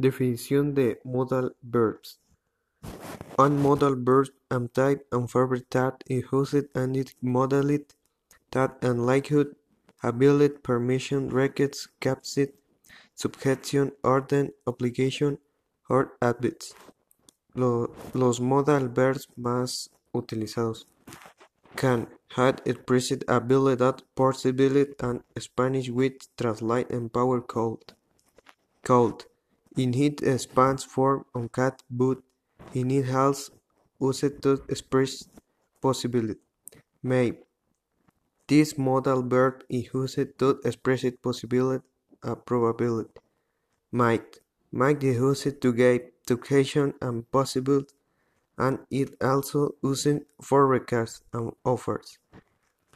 Definición de modal verbs. Un modal verb am type and verb that is used and it modality that and likelihood, ability, permission, request, capacity, subjection, orden, obligation, or habits. Lo- los modal verbs más utilizados. Can, had, expressed, ability, possibility, and Spanish with translate and power code. Code. In it expands form on cat but in it has used to express possibility. May. This modal verb is used to express it possibility and uh, probability. Might. Might is used to give occasion and possible and it also used for requests and offers.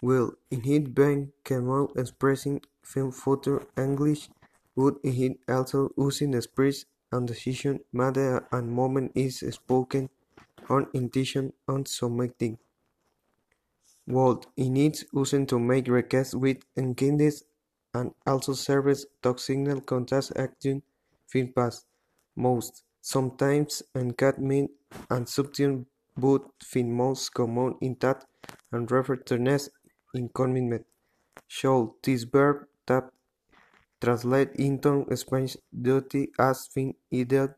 Will. In it being cannot expressing film future English would it also using express and decision matter and moment is spoken on intention on submitting. In it using to make requests with encodings and also serves to signal contact action feedback most sometimes and can mean and substitute but fin most common in that and refer to next in commitment. Should this verb that translate into Spanish duty as fin ideal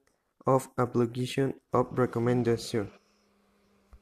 of obligation of recommendation.